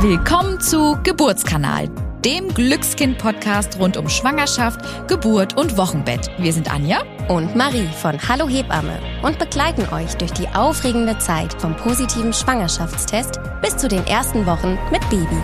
Willkommen zu Geburtskanal, dem Glückskind-Podcast rund um Schwangerschaft, Geburt und Wochenbett. Wir sind Anja und Marie von Hallo Hebamme und begleiten euch durch die aufregende Zeit vom positiven Schwangerschaftstest bis zu den ersten Wochen mit Baby.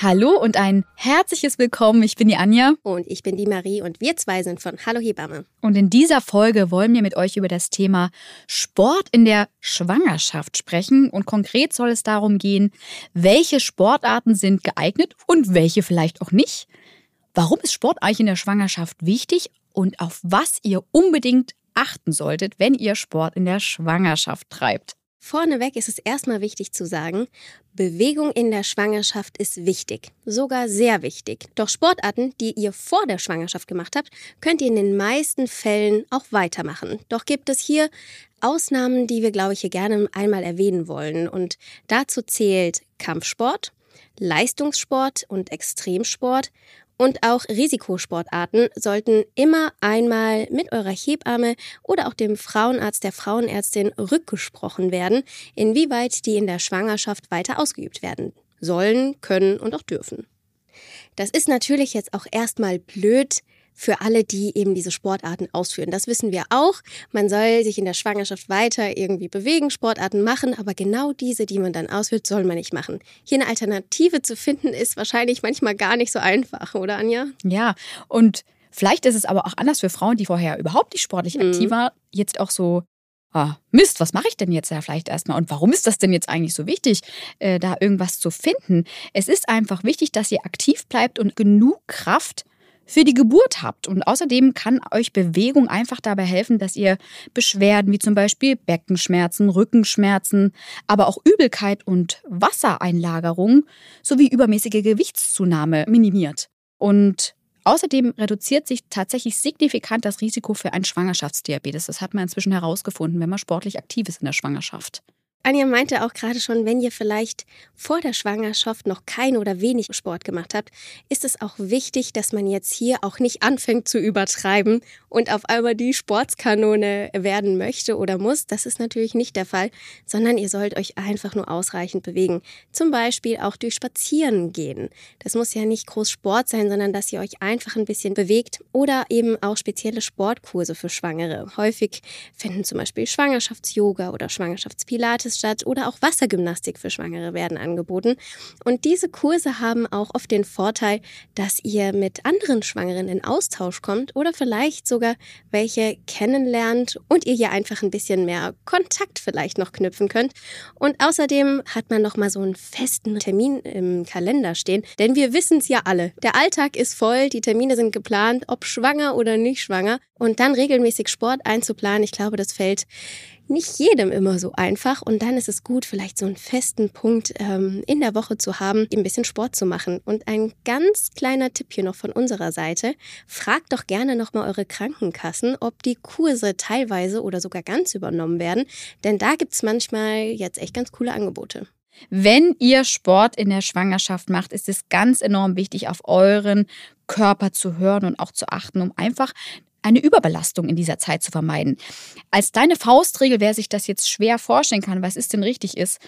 Hallo und ein herzliches Willkommen. Ich bin die Anja. Und ich bin die Marie und wir zwei sind von Hallo Hebamme. Und in dieser Folge wollen wir mit euch über das Thema Sport in der Schwangerschaft sprechen. Und konkret soll es darum gehen, welche Sportarten sind geeignet und welche vielleicht auch nicht. Warum ist Sport eigentlich in der Schwangerschaft wichtig und auf was ihr unbedingt achten solltet, wenn ihr Sport in der Schwangerschaft treibt. Vorneweg ist es erstmal wichtig zu sagen, Bewegung in der Schwangerschaft ist wichtig, sogar sehr wichtig. Doch Sportarten, die ihr vor der Schwangerschaft gemacht habt, könnt ihr in den meisten Fällen auch weitermachen. Doch gibt es hier Ausnahmen, die wir, glaube ich, hier gerne einmal erwähnen wollen. Und dazu zählt Kampfsport, Leistungssport und Extremsport und auch Risikosportarten sollten immer einmal mit eurer Hebamme oder auch dem Frauenarzt der Frauenärztin rückgesprochen werden, inwieweit die in der Schwangerschaft weiter ausgeübt werden sollen, können und auch dürfen. Das ist natürlich jetzt auch erstmal blöd, für alle, die eben diese Sportarten ausführen. Das wissen wir auch. Man soll sich in der Schwangerschaft weiter irgendwie bewegen, Sportarten machen, aber genau diese, die man dann ausführt, soll man nicht machen. Hier eine Alternative zu finden, ist wahrscheinlich manchmal gar nicht so einfach, oder Anja? Ja, und vielleicht ist es aber auch anders für Frauen, die vorher überhaupt nicht sportlich mhm. aktiv waren, jetzt auch so Ah, Mist, was mache ich denn jetzt ja vielleicht erstmal? Und warum ist das denn jetzt eigentlich so wichtig, äh, da irgendwas zu finden? Es ist einfach wichtig, dass ihr aktiv bleibt und genug Kraft für die Geburt habt. Und außerdem kann euch Bewegung einfach dabei helfen, dass ihr Beschwerden wie zum Beispiel Beckenschmerzen, Rückenschmerzen, aber auch Übelkeit und Wassereinlagerung sowie übermäßige Gewichtszunahme minimiert. Und Außerdem reduziert sich tatsächlich signifikant das Risiko für ein Schwangerschaftsdiabetes. Das hat man inzwischen herausgefunden, wenn man sportlich aktiv ist in der Schwangerschaft. Anja meinte auch gerade schon, wenn ihr vielleicht vor der Schwangerschaft noch kein oder wenig Sport gemacht habt, ist es auch wichtig, dass man jetzt hier auch nicht anfängt zu übertreiben und auf einmal die Sportskanone werden möchte oder muss. Das ist natürlich nicht der Fall, sondern ihr sollt euch einfach nur ausreichend bewegen. Zum Beispiel auch durch Spazieren gehen. Das muss ja nicht groß Sport sein, sondern dass ihr euch einfach ein bisschen bewegt oder eben auch spezielle Sportkurse für Schwangere. Häufig finden zum Beispiel Schwangerschafts-Yoga oder Schwangerschaftspilates statt oder auch Wassergymnastik für Schwangere werden angeboten. Und diese Kurse haben auch oft den Vorteil, dass ihr mit anderen Schwangeren in Austausch kommt oder vielleicht sogar welche kennenlernt und ihr hier einfach ein bisschen mehr Kontakt vielleicht noch knüpfen könnt. Und außerdem hat man noch mal so einen festen Termin im Kalender stehen, denn wir wissen es ja alle. Der Alltag ist voll, die Termine sind geplant, ob schwanger oder nicht schwanger. Und dann regelmäßig Sport einzuplanen, ich glaube, das fällt nicht jedem immer so einfach. Und dann ist es gut, vielleicht so einen festen Punkt ähm, in der Woche zu haben, ein bisschen Sport zu machen. Und ein ganz kleiner Tipp hier noch von unserer Seite. Fragt doch gerne nochmal eure Krankenkassen, ob die Kurse teilweise oder sogar ganz übernommen werden. Denn da gibt es manchmal jetzt echt ganz coole Angebote. Wenn ihr Sport in der Schwangerschaft macht, ist es ganz enorm wichtig, auf euren Körper zu hören und auch zu achten, um einfach eine Überbelastung in dieser Zeit zu vermeiden. Als deine Faustregel, wer sich das jetzt schwer vorstellen kann, was ist denn richtig ist,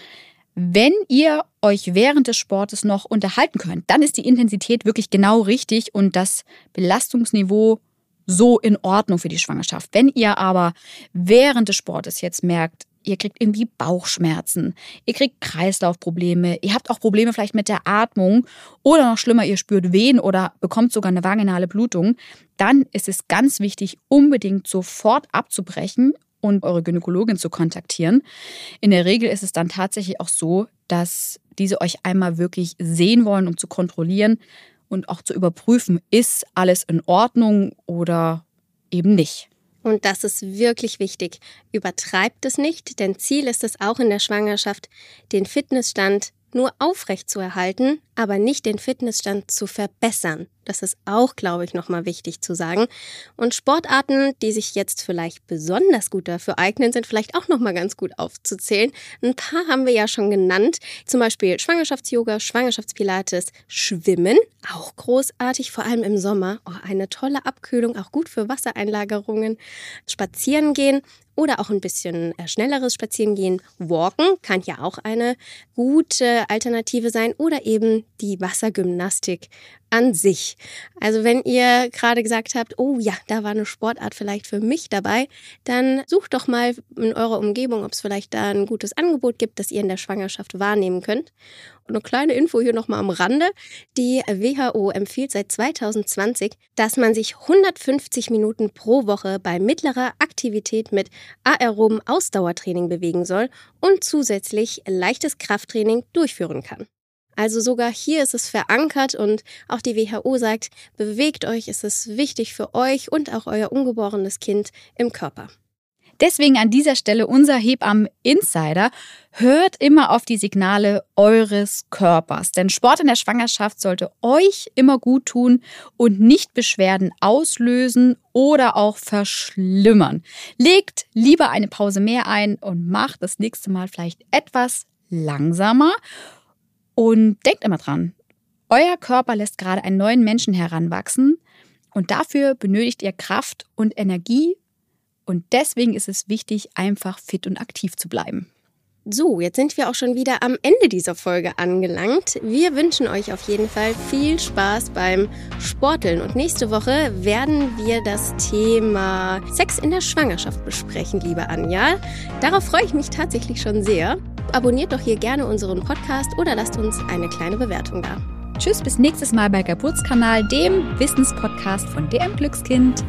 wenn ihr euch während des Sportes noch unterhalten könnt, dann ist die Intensität wirklich genau richtig und das Belastungsniveau so in Ordnung für die Schwangerschaft. Wenn ihr aber während des Sportes jetzt merkt, ihr kriegt irgendwie Bauchschmerzen, ihr kriegt Kreislaufprobleme, ihr habt auch Probleme vielleicht mit der Atmung oder noch schlimmer, ihr spürt Wehen oder bekommt sogar eine vaginale Blutung, dann ist es ganz wichtig, unbedingt sofort abzubrechen und eure Gynäkologin zu kontaktieren. In der Regel ist es dann tatsächlich auch so, dass diese euch einmal wirklich sehen wollen, um zu kontrollieren und auch zu überprüfen, ist alles in Ordnung oder eben nicht. Und das ist wirklich wichtig. Übertreibt es nicht, denn Ziel ist es auch in der Schwangerschaft, den Fitnessstand nur aufrecht zu erhalten, aber nicht den Fitnessstand zu verbessern. Das ist auch, glaube ich, nochmal wichtig zu sagen. Und Sportarten, die sich jetzt vielleicht besonders gut dafür eignen, sind vielleicht auch nochmal ganz gut aufzuzählen. Ein paar haben wir ja schon genannt. Zum Beispiel Schwangerschafts-Yoga, Schwangerschaftspilates, Schwimmen. Auch großartig, vor allem im Sommer. Oh, eine tolle Abkühlung, auch gut für Wassereinlagerungen. Spazieren gehen oder auch ein bisschen äh, schnelleres Spazierengehen. Walken kann ja auch eine gute Alternative sein oder eben die Wassergymnastik an sich. Also wenn ihr gerade gesagt habt, oh ja, da war eine Sportart vielleicht für mich dabei, dann sucht doch mal in eurer Umgebung, ob es vielleicht da ein gutes Angebot gibt, das ihr in der Schwangerschaft wahrnehmen könnt. Und eine kleine Info hier nochmal am Rande. Die WHO empfiehlt seit 2020, dass man sich 150 Minuten pro Woche bei mittlerer Aktivität mit aerobem Ausdauertraining bewegen soll und zusätzlich leichtes Krafttraining durchführen kann. Also sogar hier ist es verankert und auch die WHO sagt, bewegt euch, es ist wichtig für euch und auch euer ungeborenes Kind im Körper. Deswegen an dieser Stelle unser Hebammen Insider. Hört immer auf die Signale eures Körpers, denn Sport in der Schwangerschaft sollte euch immer gut tun und nicht Beschwerden auslösen oder auch verschlimmern. Legt lieber eine Pause mehr ein und macht das nächste Mal vielleicht etwas langsamer und denkt immer dran, euer Körper lässt gerade einen neuen Menschen heranwachsen und dafür benötigt ihr Kraft und Energie und deswegen ist es wichtig, einfach fit und aktiv zu bleiben. So, jetzt sind wir auch schon wieder am Ende dieser Folge angelangt. Wir wünschen euch auf jeden Fall viel Spaß beim Sporteln und nächste Woche werden wir das Thema Sex in der Schwangerschaft besprechen, liebe Anja. Darauf freue ich mich tatsächlich schon sehr. Abonniert doch hier gerne unseren Podcast oder lasst uns eine kleine Bewertung da. Tschüss, bis nächstes Mal bei Geburtskanal, dem Wissenspodcast von DM Glückskind.